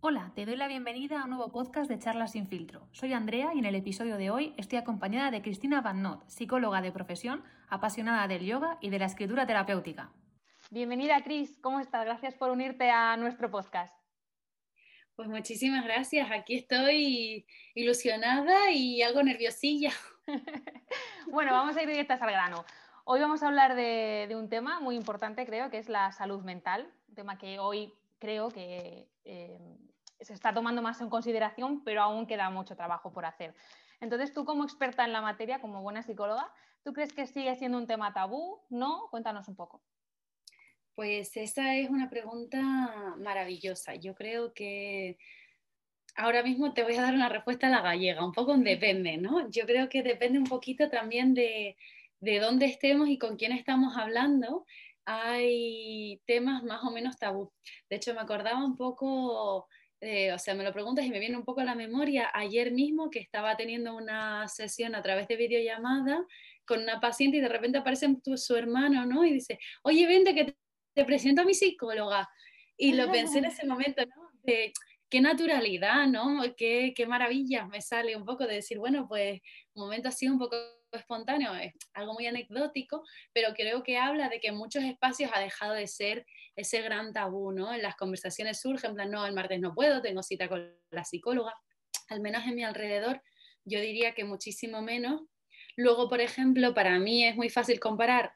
Hola, te doy la bienvenida a un nuevo podcast de Charlas sin filtro. Soy Andrea y en el episodio de hoy estoy acompañada de Cristina Van Not, psicóloga de profesión, apasionada del yoga y de la escritura terapéutica. Bienvenida, Cris. ¿Cómo estás? Gracias por unirte a nuestro podcast. Pues muchísimas gracias. Aquí estoy ilusionada y algo nerviosilla. bueno, vamos a ir directas al grano. Hoy vamos a hablar de, un tema muy importante, creo, que es la salud mental, un tema que hoy creo que eh, se está tomando más en consideración, pero aún queda mucho trabajo por hacer. Entonces, tú como experta en la materia, como buena psicóloga, ¿tú crees que sigue siendo un tema tabú? ¿No? Cuéntanos un poco. Pues esa es una pregunta maravillosa. Yo creo que ahora mismo te voy a dar una respuesta a la gallega, un poco depende, ¿no? Yo creo que depende un poquito también de, de dónde estemos y con quién estamos hablando. Hay temas más o menos tabú. De hecho, me acordaba un poco eh, o sea, me lo preguntas y me viene un poco a la memoria ayer mismo que estaba teniendo una sesión a través de videollamada con una paciente y de repente aparece su hermano, ¿no? Y dice, oye, vente que te presento a mi psicóloga. Y lo pensé en ese momento, ¿no? De qué naturalidad, ¿no? Qué, qué maravilla me sale un poco de decir, bueno, pues un momento así un poco espontáneo, es algo muy anecdótico, pero creo que habla de que en muchos espacios ha dejado de ser ese gran tabú, ¿no? En las conversaciones surge, en plan, no, el martes no puedo, tengo cita con la psicóloga, al menos en mi alrededor, yo diría que muchísimo menos. Luego, por ejemplo, para mí es muy fácil comparar,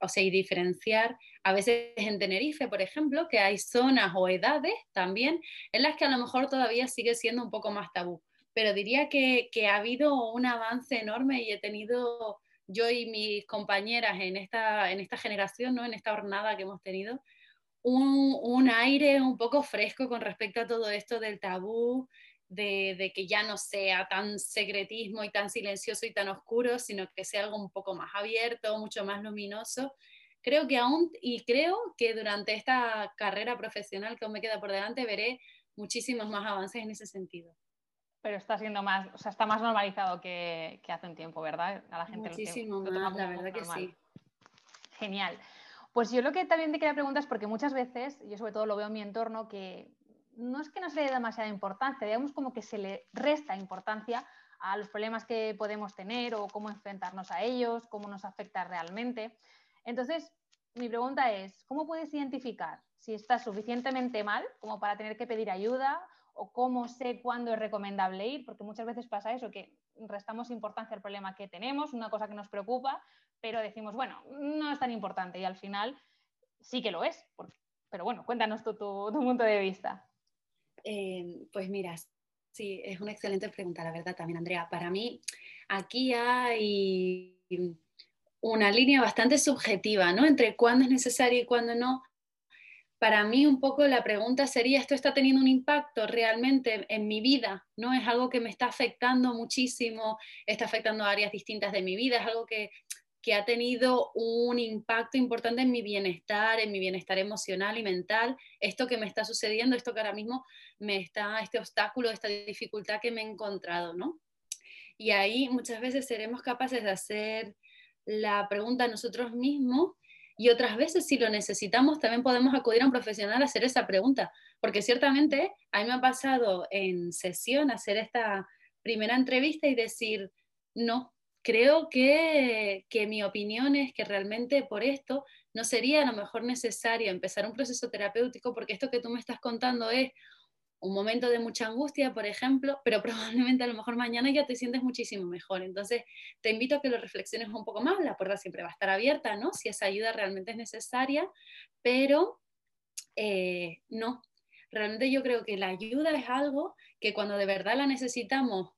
o sea, y diferenciar, a veces en Tenerife, por ejemplo, que hay zonas o edades también en las que a lo mejor todavía sigue siendo un poco más tabú pero diría que, ha habido un avance enorme y he tenido yo y mis compañeras en esta, en esta generación, ¿no? en esta jornada que hemos tenido, un, aire un poco fresco con respecto a todo esto del tabú, de, de, que ya no sea tan secretismo y tan silencioso y tan oscuro, sino que sea algo un poco más abierto, mucho más luminoso. Creo que aún, y creo que durante esta carrera profesional que aún me queda por delante, veré muchísimos más avances en ese sentido pero está siendo más, o sea, está más normalizado que, hace un tiempo, ¿verdad? A la gente Muchísimo más, la verdad que sí. Genial. Pues yo lo que también te quería preguntar es porque muchas veces, yo sobre todo lo veo en mi entorno, que no es que no se le dé demasiada importancia, digamos como que se le resta importancia a los problemas que podemos tener o cómo enfrentarnos a ellos, cómo nos afecta realmente. Entonces, mi pregunta es, ¿cómo puedes identificar si estás suficientemente mal como para tener que pedir ayuda o cómo sé cuándo es recomendable ir, porque muchas veces pasa eso, que restamos importancia al problema que tenemos, una cosa que nos preocupa, pero decimos, bueno, no es tan importante y al final sí que lo es. Pero bueno, cuéntanos tu, punto de vista. Eh, pues mira, sí, es una excelente pregunta, la verdad también, Andrea. Para mí, aquí hay una línea bastante subjetiva, ¿no? Entre cuándo es necesario y cuándo no, para mí un poco la pregunta sería, ¿esto está teniendo un impacto realmente en mi vida? ¿No? Es algo que me está afectando muchísimo, está afectando áreas distintas de mi vida, es algo que, ha tenido un impacto importante en mi bienestar, en mi bienestar emocional y mental. Esto que me está sucediendo, esto que ahora mismo me está, este obstáculo, esta dificultad que me he encontrado, ¿no? Y ahí muchas veces seremos capaces de hacer la pregunta a nosotros mismos y otras veces, si lo necesitamos, también podemos acudir a un profesional a hacer esa pregunta, porque ciertamente a mí me ha pasado en sesión hacer esta primera entrevista y decir, no, creo que, que mi opinión es que realmente por esto no sería a lo mejor necesario empezar un proceso terapéutico, porque esto que tú me estás contando es un momento de mucha angustia, por ejemplo, pero probablemente a lo mejor mañana ya te sientes muchísimo mejor. Entonces, te invito a que lo reflexiones un poco más. La puerta siempre va a estar abierta, ¿no? Si esa ayuda realmente es necesaria, pero eh, no. Realmente yo creo que la ayuda es algo que cuando de verdad la necesitamos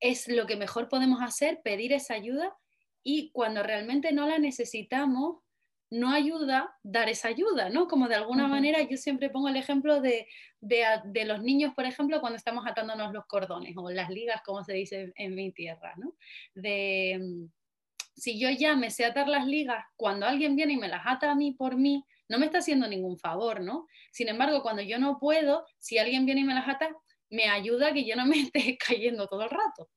es lo que mejor podemos hacer, pedir esa ayuda y cuando realmente no la necesitamos, no ayuda dar esa ayuda, ¿no? Como de alguna manera yo siempre pongo el ejemplo de, los niños, por ejemplo, cuando estamos atándonos los cordones o las ligas, como se dice en mi tierra, ¿no? De mm, si yo ya me sé atar las ligas, cuando alguien viene y me las ata a mí por mí, no me está haciendo ningún favor, ¿no? Sin embargo, cuando yo no puedo, si alguien viene y me las ata, me ayuda a que yo no me esté cayendo todo el rato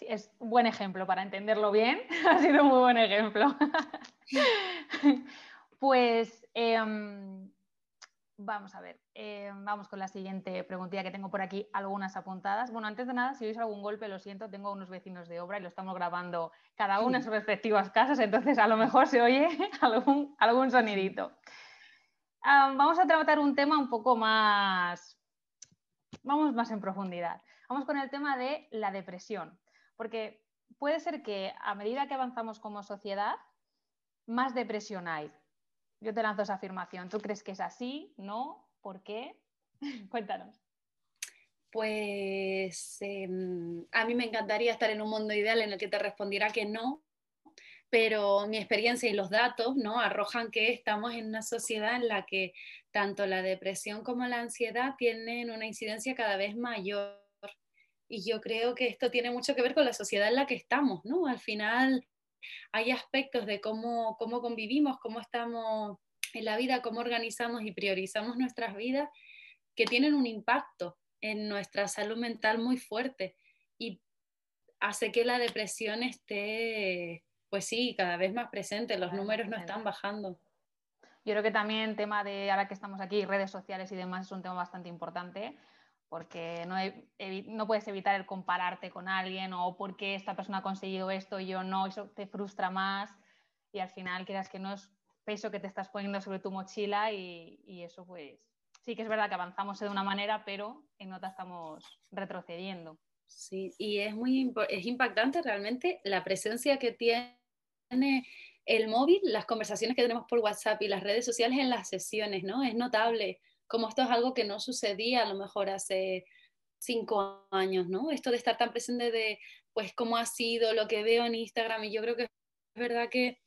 es un buen ejemplo para entenderlo bien. ha sido un muy buen ejemplo. pues em, Vamos a ver, eh, vamos con la siguiente preguntilla que tengo por aquí, algunas apuntadas. Bueno, antes de nada, si oís algún golpe, lo siento, tengo unos vecinos de obra y lo estamos grabando cada uno en sus respectivas casas, entonces a lo mejor se oye algún, algún sonidito. vamos a tratar un tema un poco más, vamos más en profundidad. Vamos con el tema de la depresión, porque puede ser que a medida que avanzamos como sociedad, más depresión hay. Yo te lanzo esa afirmación. ¿Tú crees que es así? ¿No? ¿Por qué? Cuéntanos. Pues em, a mí me encantaría estar en un mundo ideal en el que te respondiera que no, pero mi experiencia y los datos ¿no? arrojan que estamos en una sociedad en la que tanto la depresión como la ansiedad tienen una incidencia cada vez mayor. Y yo creo que esto tiene mucho que ver con la sociedad en la que estamos, ¿no? Al final hay aspectos de cómo, cómo convivimos, cómo estamos en la vida, cómo organizamos y priorizamos nuestras vidas, que tienen un impacto en nuestra salud mental muy fuerte y hace que la depresión esté, pues sí, cada vez más presente, los números no están bajando. Yo creo que también el tema de, ahora que estamos aquí, redes sociales y demás, es un tema bastante importante porque no, no, puedes evitar el compararte con alguien o porque esta persona ha conseguido esto y yo no, eso te frustra más y al final quieras que no es peso que te estás poniendo sobre tu mochila y, y eso pues sí que es verdad que avanzamos de una manera, pero en otra estamos retrocediendo. Sí, y es muy es impactante realmente la presencia que tiene el móvil, las conversaciones que tenemos por WhatsApp y las redes sociales en las sesiones, ¿no? Es notable como esto es algo que no sucedía a lo mejor hace cinco años, ¿no? Esto de estar tan presente de, pues, cómo ha sido lo que veo en Instagram y yo creo que es verdad que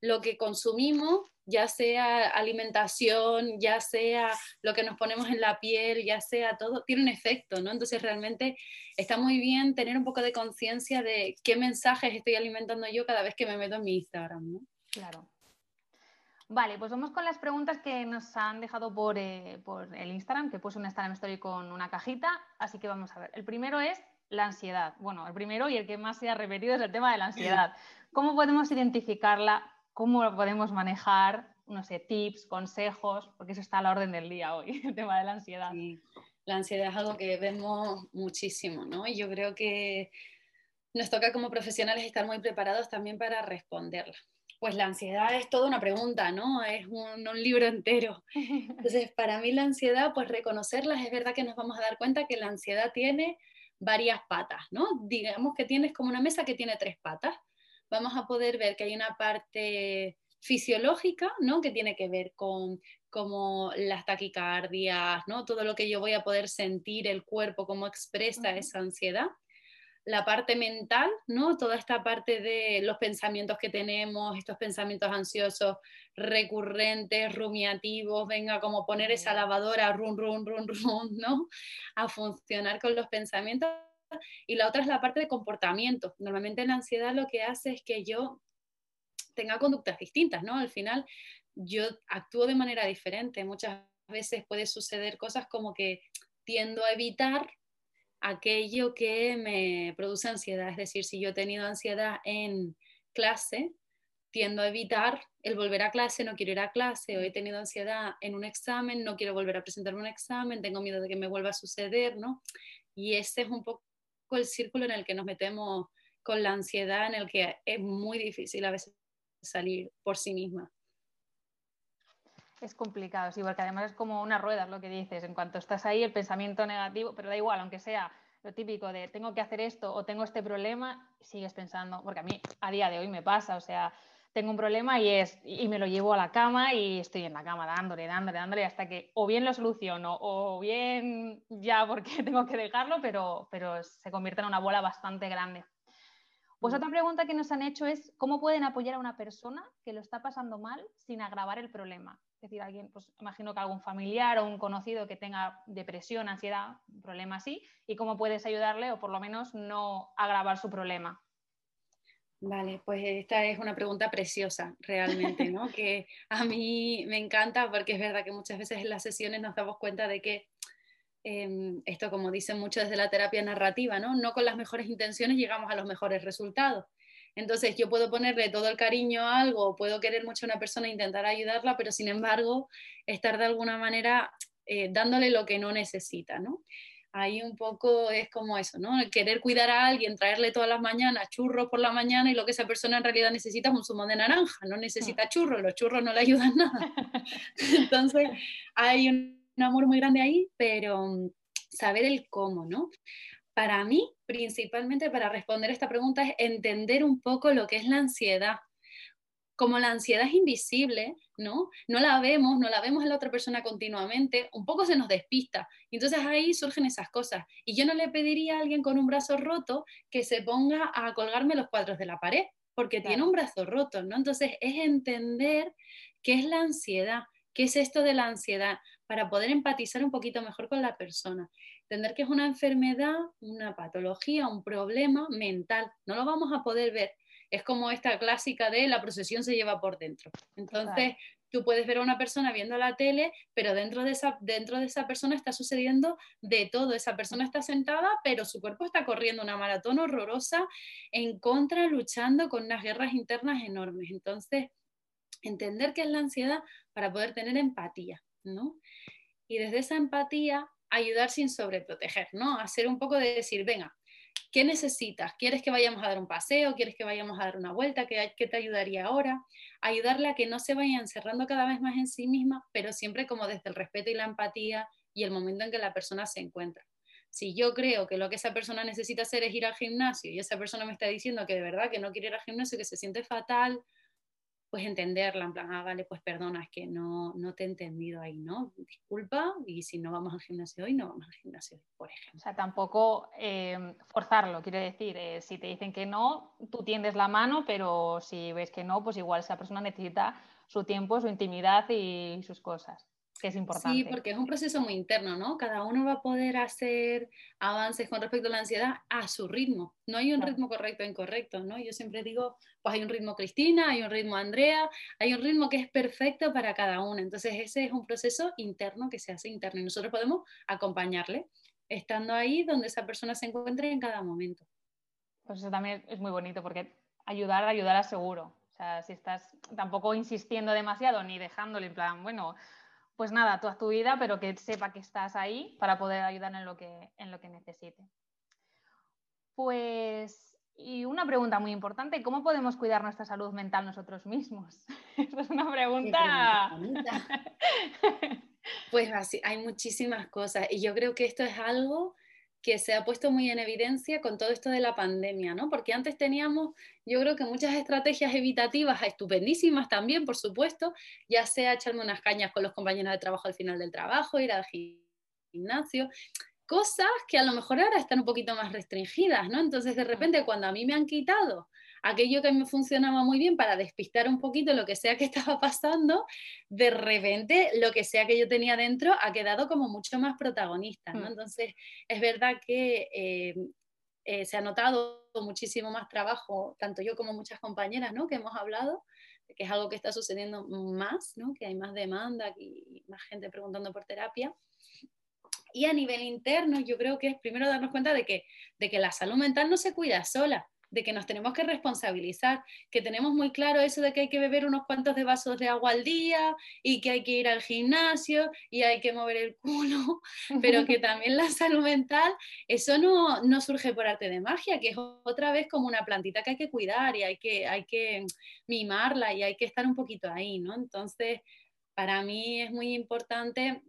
lo que consumimos, ya sea alimentación, ya sea lo que nos ponemos en la piel, ya sea todo, tiene un efecto, ¿no? Entonces realmente está muy bien tener un poco de conciencia de qué mensajes estoy alimentando yo cada vez que me meto en mi Instagram, ¿no? Claro. Vale, pues vamos con las preguntas que nos han dejado por, eh, el Instagram, que puse un Instagram Story con una cajita, así que vamos a ver. El primero es la ansiedad. Bueno, el primero y el que más se ha repetido es el tema de la ansiedad. ¿Cómo podemos identificarla? ¿Cómo lo podemos manejar? No sé, tips, consejos, porque eso está a la orden del día hoy, el tema de la ansiedad. Sí. La ansiedad es algo que vemos muchísimo, ¿no? Y yo creo que nos toca como profesionales estar muy preparados también para responderla pues la ansiedad es toda una pregunta, ¿no? Es un, libro entero. Entonces, para mí la ansiedad, pues reconocerlas, es verdad que nos vamos a dar cuenta que la ansiedad tiene varias patas, ¿no? Digamos que tienes como una mesa que tiene tres patas. Vamos a poder ver que hay una parte fisiológica, ¿no? Que tiene que ver con como las taquicardias, ¿no? Todo lo que yo voy a poder sentir, el cuerpo, cómo expresa esa ansiedad la parte mental, ¿no? Toda esta parte de los pensamientos que tenemos, estos pensamientos ansiosos recurrentes, rumiativos, venga, como poner esa lavadora, run, run, run, run, ¿no? A funcionar con los pensamientos. Y la otra es la parte de comportamiento. Normalmente la ansiedad lo que hace es que yo tenga conductas distintas, ¿no? Al final yo actúo de manera diferente. Muchas veces puede suceder cosas como que tiendo a evitar aquello que me produce ansiedad. Es decir, si yo he tenido ansiedad en clase, tiendo a evitar el volver a clase, no quiero ir a clase, o he tenido ansiedad en un examen, no quiero volver a presentar un examen, tengo miedo de que me vuelva a suceder, ¿no? Y ese es un poco el círculo en el que nos metemos con la ansiedad, en el que es muy difícil a veces salir por sí misma. Es complicado, sí, porque además es como una rueda, es lo que dices. En cuanto estás ahí, el pensamiento negativo, pero da igual, aunque sea lo típico de tengo que hacer esto o tengo este problema, sigues pensando, porque a mí a día de hoy me pasa, o sea, tengo un problema y, es, y me lo llevo a la cama y estoy en la cama dándole, dándole, dándole hasta que o bien lo soluciono o bien ya porque tengo que dejarlo, pero, pero se convierte en una bola bastante grande. Pues mm. otra pregunta que nos han hecho es cómo pueden apoyar a una persona que lo está pasando mal sin agravar el problema. Es decir, alguien, pues imagino que algún familiar o un conocido que tenga depresión, ansiedad, un problema así, y cómo puedes ayudarle o por lo menos no agravar su problema. Vale, pues esta es una pregunta preciosa realmente, ¿no? que a mí me encanta porque es verdad que muchas veces en las sesiones nos damos cuenta de que em, esto, como dicen mucho desde la terapia narrativa, ¿no? No con las mejores intenciones llegamos a los mejores resultados. Entonces yo puedo ponerle todo el cariño a algo, puedo querer mucho a una persona e intentar ayudarla, pero sin embargo estar de alguna manera eh, dándole lo que no necesita, ¿no? Ahí un poco es como eso, ¿no? El querer cuidar a alguien, traerle todas las mañanas churros por la mañana y lo que esa persona en realidad necesita es un zumo de naranja, no necesita mm. churros, los churros no le ayudan nada. Entonces hay un amor muy grande ahí, pero mm, saber el cómo, ¿no? Para mí, principalmente para responder esta pregunta, es entender un poco lo que es la ansiedad. Como la ansiedad es invisible, ¿no? No la vemos, no la vemos en la otra persona continuamente, un poco se nos despista. Entonces ahí surgen esas cosas. Y yo no le pediría a alguien con un brazo roto que se ponga a colgarme los cuadros de la pared, porque tiene un brazo roto, ¿no? Entonces es entender qué es la ansiedad, qué es esto de la ansiedad, para poder empatizar un poquito mejor con la persona. Entender que es una enfermedad, una patología, un problema mental. No lo vamos a poder ver. Es como esta clásica de la procesión se lleva por dentro. Entonces, tú puedes ver a una persona viendo la tele, pero dentro de, esa, dentro de esa persona está sucediendo de todo. Esa persona está sentada, pero su cuerpo está corriendo una maratón horrorosa en contra, luchando con unas guerras internas enormes. Entonces, entender qué es la ansiedad para poder tener empatía, ¿no? Y desde esa empatía ayudar sin sobreproteger, ¿no? Hacer un poco de decir, venga, ¿qué necesitas? ¿Quieres que vayamos a dar un paseo? ¿Quieres que vayamos a dar una vuelta? ¿Qué, te ayudaría ahora? Ayudarle a que no se vaya encerrando cada vez más en sí misma, pero siempre como desde el respeto y la empatía y el momento en que la persona se encuentra. Si yo creo que lo que esa persona necesita hacer es ir al gimnasio y esa persona me está diciendo que de verdad que no quiere ir al gimnasio, que se siente fatal, pues entenderla, en plan, ah, vale, pues perdona, es que no, no te he entendido ahí, ¿no? Disculpa, y si no vamos al gimnasio hoy, no vamos al gimnasio hoy, por ejemplo. O sea, tampoco eh, forzarlo, quiero decir, eh, si te dicen que no, tú tiendes la mano, pero si ves que no, pues igual esa persona necesita su tiempo, su intimidad y sus cosas que es importante. Sí, porque es un proceso muy interno, ¿no? Cada uno va a poder hacer avances con respecto a la ansiedad a su ritmo. No hay un ritmo correcto o incorrecto, ¿no? Yo siempre digo, pues hay un ritmo Cristina, hay un ritmo Andrea, hay un ritmo que es perfecto para cada uno. Entonces ese es un proceso interno que se hace interno y nosotros podemos acompañarle estando ahí donde esa persona se encuentre en cada momento. Pues eso también es muy bonito porque ayudar, ayudar a seguro. O sea, si estás tampoco insistiendo demasiado ni dejándole en plan, bueno, pues nada, toda tu vida, pero que sepa que estás ahí para poder ayudar en lo que, en lo que necesite. Pues, y una pregunta muy importante, ¿cómo podemos cuidar nuestra salud mental nosotros mismos? Esta es una pregunta... pues así, hay muchísimas cosas y yo creo que esto es algo que se ha puesto muy en evidencia con todo esto de la pandemia, ¿no? Porque antes teníamos, yo creo que muchas estrategias evitativas, estupendísimas también, por supuesto, ya sea echarme unas cañas con los compañeros de trabajo al final del trabajo, ir al gimnasio, cosas que a lo mejor ahora están un poquito más restringidas, ¿no? Entonces, de repente, cuando a mí me han quitado aquello que me funcionaba muy bien para despistar un poquito lo que sea que estaba pasando, de repente lo que sea que yo tenía dentro ha quedado como mucho más protagonista, ¿no? Mm. Entonces, es verdad que eh, eh, se ha notado muchísimo más trabajo, tanto yo como muchas compañeras, ¿no? Que hemos hablado, que es algo que está sucediendo más, ¿no? Que hay más demanda y más gente preguntando por terapia. Y a nivel interno, yo creo que es primero darnos cuenta de que, de que la salud mental no se cuida sola, de que nos tenemos que responsabilizar, que tenemos muy claro eso de que hay que beber unos cuantos de vasos de agua al día y que hay que ir al gimnasio y hay que mover el culo, pero que también la salud mental, eso no, no surge por arte de magia, que es otra vez como una plantita que hay que cuidar y hay que, hay que mimarla y hay que estar un poquito ahí, ¿no? Entonces, para mí es muy importante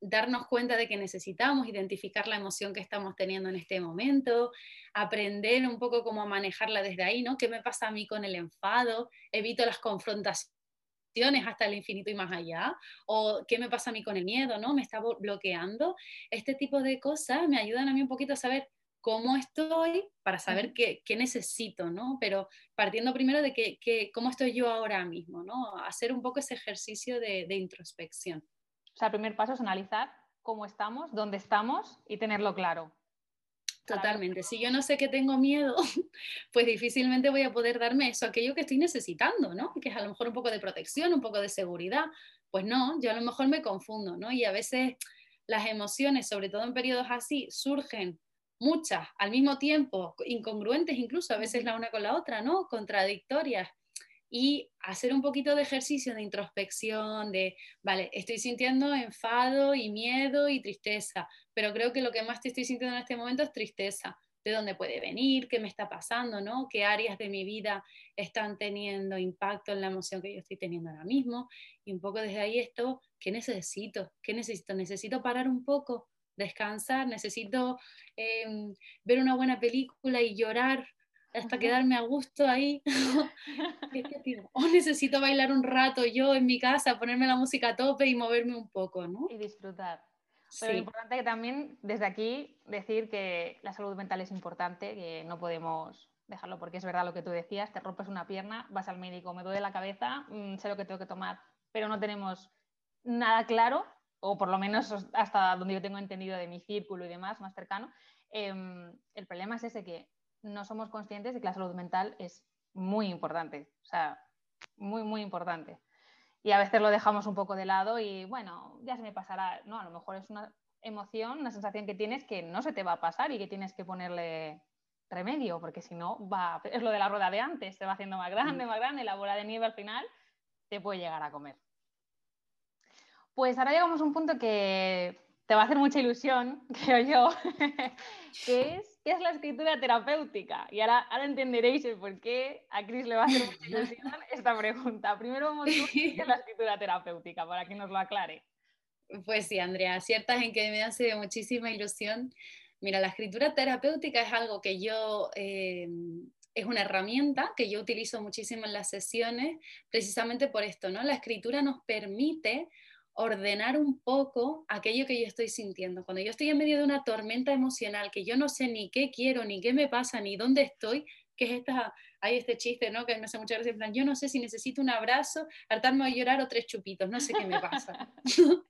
darnos cuenta de que necesitamos identificar la emoción que estamos teniendo en este momento, aprender un poco cómo manejarla desde ahí, ¿no? ¿Qué me pasa a mí con el enfado? Evito las confrontaciones hasta el infinito y más allá, o qué me pasa a mí con el miedo, ¿no? Me está bloqueando. Este tipo de cosas me ayudan a mí un poquito a saber cómo estoy para saber qué, necesito, ¿no? Pero partiendo primero de que, cómo estoy yo ahora mismo, ¿no? Hacer un poco ese ejercicio de introspección. Sea, el primer paso es analizar cómo estamos, dónde estamos y tenerlo claro. Totalmente. Si yo no sé que tengo miedo, pues difícilmente voy a poder darme eso, aquello que estoy necesitando, ¿no? Que es a lo mejor un poco de protección, un poco de seguridad. Pues no, yo a lo mejor me confundo, ¿no? Y a veces las emociones, sobre todo en periodos así, surgen muchas al mismo tiempo, incongruentes incluso, a veces la una con la otra, ¿no? Contradictorias. Y hacer un poquito de ejercicio de introspección, de, vale, estoy sintiendo enfado y miedo y tristeza, pero creo que lo que más te estoy sintiendo en este momento es tristeza. ¿De dónde puede venir? ¿Qué me está pasando? ¿no? ¿Qué áreas de mi vida están teniendo impacto en la emoción que yo estoy teniendo ahora mismo? Y un poco desde ahí esto, ¿qué necesito? ¿Qué necesito? Necesito parar un poco, descansar, necesito em, ver una buena película y llorar hasta quedarme a gusto ahí. o necesito bailar un rato yo en mi casa, ponerme la música a tope y moverme un poco, ¿no? Y disfrutar. Pero lo importante que también desde aquí decir que la salud mental es importante, que no podemos dejarlo porque es verdad lo que tú decías, te rompes una pierna, vas al médico, me duele la cabeza, mm, sé lo que tengo que tomar, pero no tenemos nada claro o por lo menos hasta donde yo tengo entendido de mi círculo y demás, más cercano, em, el problema es ese que no somos conscientes de que la salud mental es muy importante, o sea, muy, muy importante. Y a veces lo dejamos un poco de lado y bueno, ya se me pasará. No, a lo mejor es una emoción, una sensación que tienes que no se te va a pasar y que tienes que ponerle remedio, porque si no, va, es lo de la rueda de antes, se va haciendo más grande, mm. más grande, la bola de nieve al final te puede llegar a comer. Pues ahora llegamos a un punto que te va a hacer mucha ilusión, creo yo, que es ¿qué es la escritura terapéutica? Y ahora, ahora entenderéis el por qué a Cris le va a hacer mucha ilusión esta pregunta. Primero vamos a ver qué es la escritura terapéutica, para que nos lo aclare. Pues sí, Andrea, ciertas en que me hace muchísima ilusión. Mira, la escritura terapéutica es algo que yo eh, es una herramienta que yo utilizo muchísimo en las sesiones, precisamente por esto, ¿no? La escritura nos permite ordenar un poco aquello que yo estoy sintiendo. Cuando yo estoy en medio de una tormenta emocional, que yo no sé ni qué quiero, ni qué me pasa, ni dónde estoy, que es esta, hay este chiste, ¿no? Que me hace muchas veces, en plan, yo no sé si necesito un abrazo, hartarme a llorar o tres chupitos, no sé qué me pasa.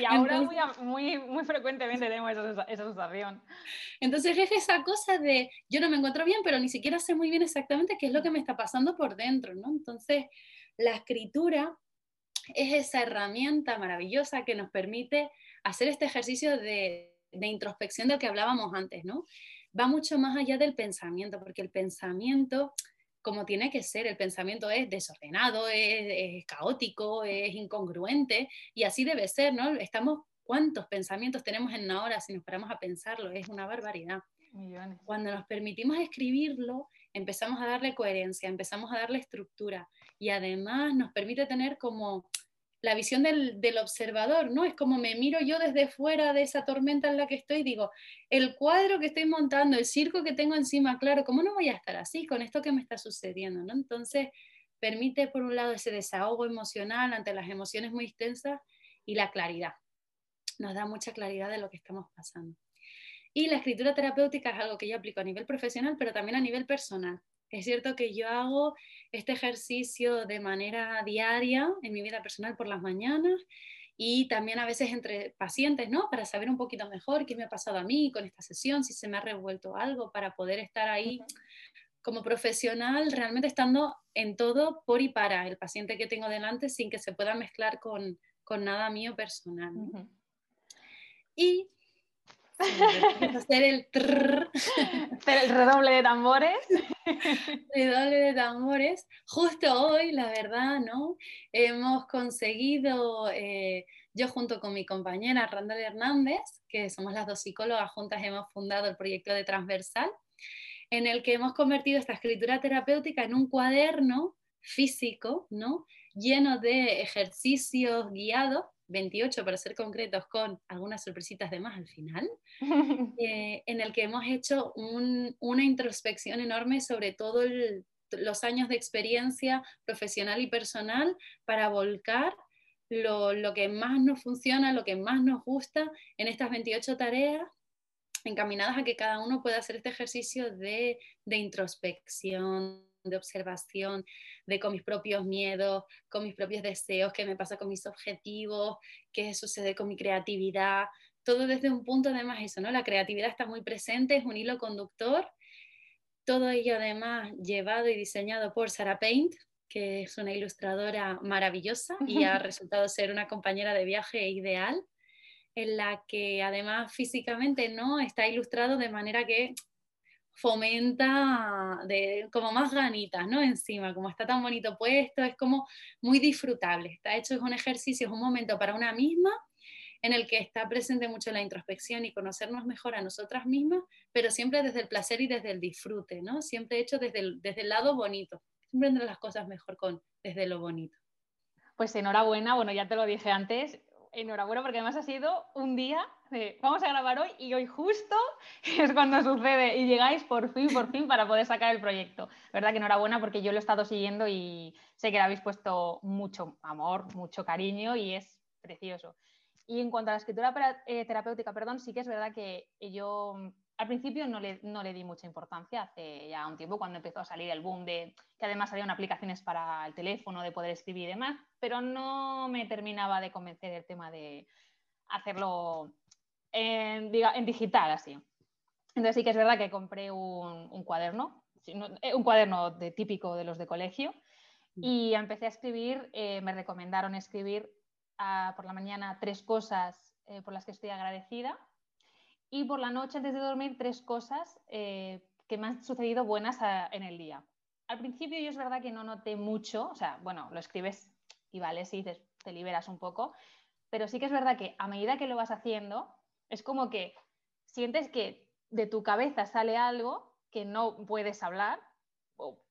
y ahora muy, muy, frecuentemente tenemos esa, esa sensación. Entonces es esa cosa de, yo no me encuentro bien, pero ni siquiera sé muy bien exactamente qué es lo que me está pasando por dentro, ¿no? Entonces, la escritura es esa herramienta maravillosa que nos permite hacer este ejercicio de, introspección del que hablábamos antes, ¿no? Va mucho más allá del pensamiento, porque el pensamiento, como tiene que ser, el pensamiento es desordenado, es, caótico, es incongruente, y así debe ser, ¿no? Estamos, ¿cuántos pensamientos tenemos en una hora si nos paramos a pensarlo? Es una barbaridad. Cuando nos permitimos escribirlo, empezamos a darle coherencia, empezamos a darle estructura y además nos permite tener como la visión del, observador, ¿no? Es como me miro yo desde fuera de esa tormenta en la que estoy, digo, el cuadro que estoy montando, el circo que tengo encima, claro, ¿cómo no voy a estar así con esto que me está sucediendo, ¿no? Entonces, permite por un lado ese desahogo emocional ante las emociones muy extensas y la claridad. Nos da mucha claridad de lo que estamos pasando. Y la escritura terapéutica es algo que yo aplico a nivel profesional, pero también a nivel personal. Es cierto que yo hago este ejercicio de manera diaria en mi vida personal por las mañanas y también a veces entre pacientes, ¿no? Para saber un poquito mejor qué me ha pasado a mí con esta sesión, si se me ha revuelto algo, para poder estar ahí como profesional realmente estando en todo por y para el paciente que tengo delante sin que se pueda mezclar con, nada mío personal. Y hacer el, el redoble de tambores. redoble de tambores. Justo hoy, la verdad, ¿no? Hemos conseguido, eh, yo junto con mi compañera Randall Hernández, que somos las dos psicólogas juntas, hemos fundado el proyecto de Transversal, en el que hemos convertido esta escritura terapéutica en un cuaderno físico, ¿no? Lleno de ejercicios guiados 28 para ser concretos, con algunas sorpresitas de más al final, eh, en el que hemos hecho una introspección enorme sobre todos los años de experiencia profesional y personal para volcar lo, que más nos funciona, lo que más nos gusta en estas 28 tareas encaminadas a que cada uno pueda hacer este ejercicio de, de introspección, de observación, de con mis propios miedos, con mis propios deseos, qué me pasa con mis objetivos, qué sucede con mi creatividad, todo desde un punto además eso, ¿no? La creatividad está muy presente, es un hilo conductor, todo ello además llevado y diseñado por Sarah Paint, que es una ilustradora maravillosa y ha resultado ser una compañera de viaje ideal. en la que además físicamente no está ilustrado de manera que fomenta de, como más ganitas, ¿no? Encima, como está tan bonito puesto, es como muy disfrutable. Está hecho, es un ejercicio, es un momento para una misma en el que está presente mucho la introspección y conocernos mejor a nosotras mismas, pero siempre desde el placer y desde el disfrute, ¿no? Siempre hecho desde el, desde el lado bonito. Siempre entre las cosas mejor con, desde lo bonito. Pues enhorabuena, bueno, ya te lo dije antes, enhorabuena porque además ha sido un día de vamos a grabar hoy y hoy justo es cuando sucede y llegáis por fin, por fin para poder sacar el proyecto. Verdad que enhorabuena porque yo lo he estado siguiendo y sé que le habéis puesto mucho amor, mucho cariño y es precioso. Y en cuanto a la escritura eh, terapéutica, perdón, sí que es verdad que yo al principio no le, no le, di mucha importancia, hace ya un tiempo cuando empezó a salir el boom de que además había aplicaciones para el teléfono, de poder escribir y demás, pero no me terminaba de convencer el tema de hacerlo en, en digital así. Entonces sí que es verdad que compré un, cuaderno, eh, un cuaderno de, típico de los de colegio mm. y empecé a escribir, eh, me recomendaron escribir ah, por la mañana tres cosas eh, por las que estoy agradecida y por la noche antes de dormir tres cosas eh, que me han sucedido buenas en el día. Al principio yo es verdad que no noté mucho, o sea, bueno, lo escribes y vale, si dices, te liberas un poco, pero sí que es verdad que a medida que lo vas haciendo, es como que sientes que de tu cabeza sale algo que no puedes hablar,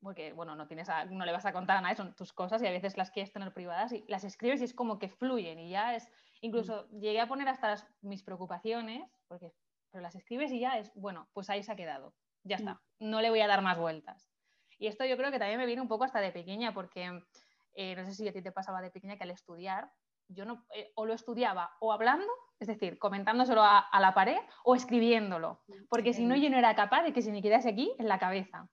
porque, bueno, no, tienes no le vas a contar a nadie, son tus cosas y a veces las quieres tener privadas y las escribes y es como que fluyen y ya es, incluso mm. llegué a poner hasta mis preocupaciones, porque pero las escribes y ya es, bueno, pues ahí se ha quedado, ya está, mm. no le voy a dar más vueltas. Y esto yo creo que también me viene un poco hasta de pequeña, porque eh, no sé si a ti te pasaba de pequeña que al estudiar, yo no, eh, o lo estudiaba o hablando, es decir, comentándoselo a, a la pared o escribiéndolo, porque si no yo no era capaz de que se me quedase aquí en la cabeza.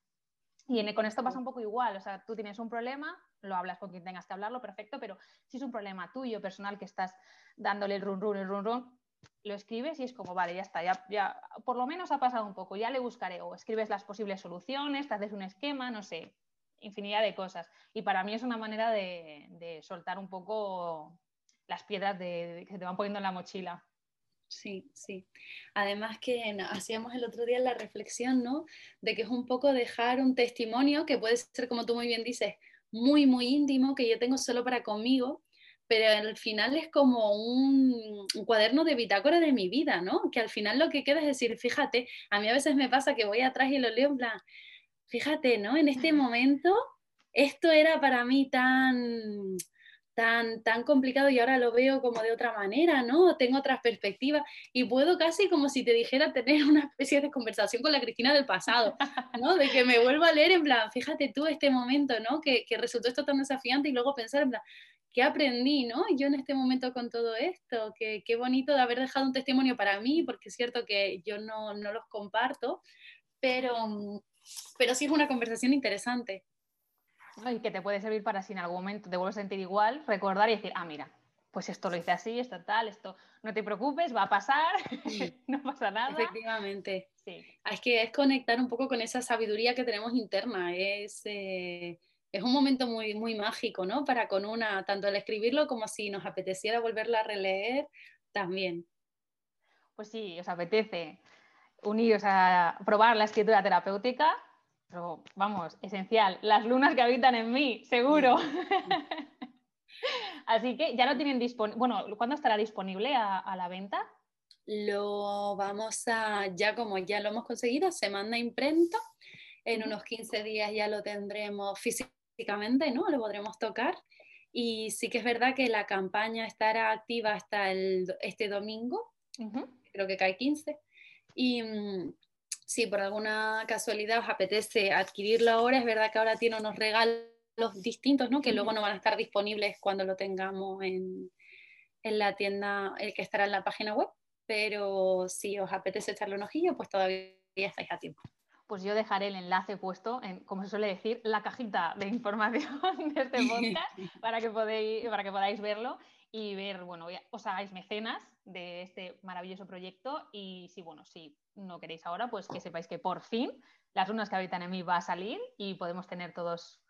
Y con esto pasa un poco igual, o sea, tú tienes un problema, lo hablas con quien tengas que hablarlo, perfecto, pero si es un problema tuyo, personal, que estás dándole el run run, el run run, lo escribes y es como, vale, ya está, ya, ya por lo menos ha pasado un poco, ya le buscaré, o escribes las posibles soluciones, te haces un esquema, no sé, infinidad de cosas. Y para mí es una manera de, soltar un poco las piedras de, que se te van poniendo en la mochila. Sí, sí. Además que hacíamos el otro día la reflexión, ¿no? De que es un poco dejar un testimonio que puede ser, como tú muy bien dices, muy, muy íntimo, que yo tengo solo para conmigo, pero al final es como un, cuaderno de bitácora de mi vida, ¿no? Que al final lo que queda es decir, fíjate, a mí a veces me pasa que voy atrás y lo leo en plan, fíjate, ¿no? En este momento esto era para mí tan, tan, tan complicado y ahora lo veo como de otra manera, ¿no? Tengo otras perspectivas y puedo casi como si te dijera tener una especie de conversación con la Cristina del pasado, ¿no? De que me vuelvo a leer en plan, fíjate tú este momento, ¿no? Que, que resultó esto tan desafiante y luego pensar en plan, ¿qué aprendí, no? Yo en este momento con todo esto, qué, qué bonito de haber dejado un testimonio para mí, porque es cierto que yo no, no los comparto, pero, pero sí es una conversación interesante. Y que te puede servir para si en algún momento te vuelves a sentir igual, recordar y decir, ah, mira, pues esto lo hice así, esto tal, esto, no te preocupes, va a pasar, no pasa nada. Efectivamente. Sí. Es que es conectar un poco con esa sabiduría que tenemos interna, es... Eh, es un momento muy, muy mágico, ¿no? Para con una, tanto el escribirlo como si nos apeteciera volverla a releer también. Pues sí, os apetece uniros a probar la escritura terapéutica, pero vamos, esencial, las lunas que habitan en mí, seguro. Así que ya lo tienen disponible. Bueno, ¿cuándo estará disponible a, a, la venta? Lo vamos a, ya como ya lo hemos conseguido, se manda imprenta. En unos 15 días ya lo tendremos físicamente ¿no? Lo podremos tocar. Y sí que es verdad que la campaña estará activa hasta el, este domingo, creo que cae 15. Y mm, si por alguna casualidad os apetece adquirirlo ahora, es verdad que ahora tiene unos regalos distintos, ¿no? Que luego no van a estar disponibles cuando lo tengamos en, en la tienda, el que estará en la página web. Pero si os apetece echarle un ojillo, pues todavía estáis a tiempo pues yo dejaré el enlace puesto en, como se suele decir, la cajita de información de este podcast para que, podéis, para que podáis verlo y ver, bueno, os hagáis mecenas de este maravilloso proyecto. Y si, bueno, si no queréis ahora, pues que sepáis que por fin las lunas que habitan en mí va a salir y podemos tener todos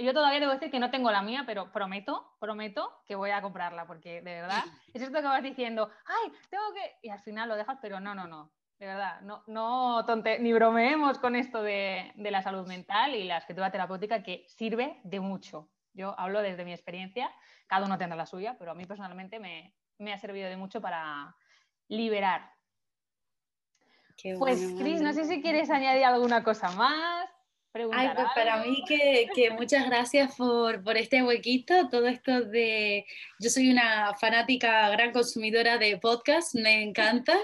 yo todavía debo decir que no tengo la mía, pero prometo, prometo que voy a comprarla, porque de verdad es esto que vas diciendo, ay, tengo que... Y al final lo dejas, pero no, no, no. De verdad, no, no tonte, ni bromeemos con esto de, de la salud mental y la escritura terapéutica que sirve de mucho. Yo hablo desde mi experiencia, cada uno tendrá la suya, pero a mí personalmente me, me ha servido de mucho para liberar. pues, Cris, no sé si quieres añadir alguna cosa más. Ay, pues para mí que, que muchas gracias por, por, este huequito, todo esto de... Yo soy una fanática, gran consumidora de podcast, me encanta.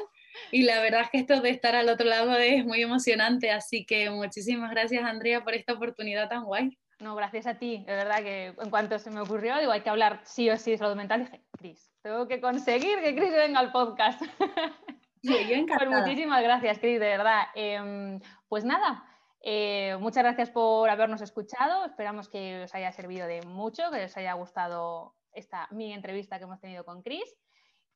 Y la verdad es que esto de estar al otro lado es muy emocionante, así que muchísimas gracias Andrea por esta oportunidad tan guay. No, gracias a ti, de verdad que en cuanto se me ocurrió, digo, hay que hablar sí o sí de salud mental, dije, Cris, tengo que conseguir que Cris venga al podcast. Sí, yo pues muchísimas gracias, Cris, de verdad. Em, pues nada, eh, muchas gracias por habernos escuchado. Esperamos que os haya servido de mucho, que os haya gustado esta mi entrevista que hemos tenido con Chris.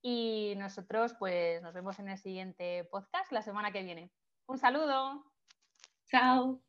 Y nosotros pues nos vemos en el siguiente podcast la semana que viene. Un saludo. Chao.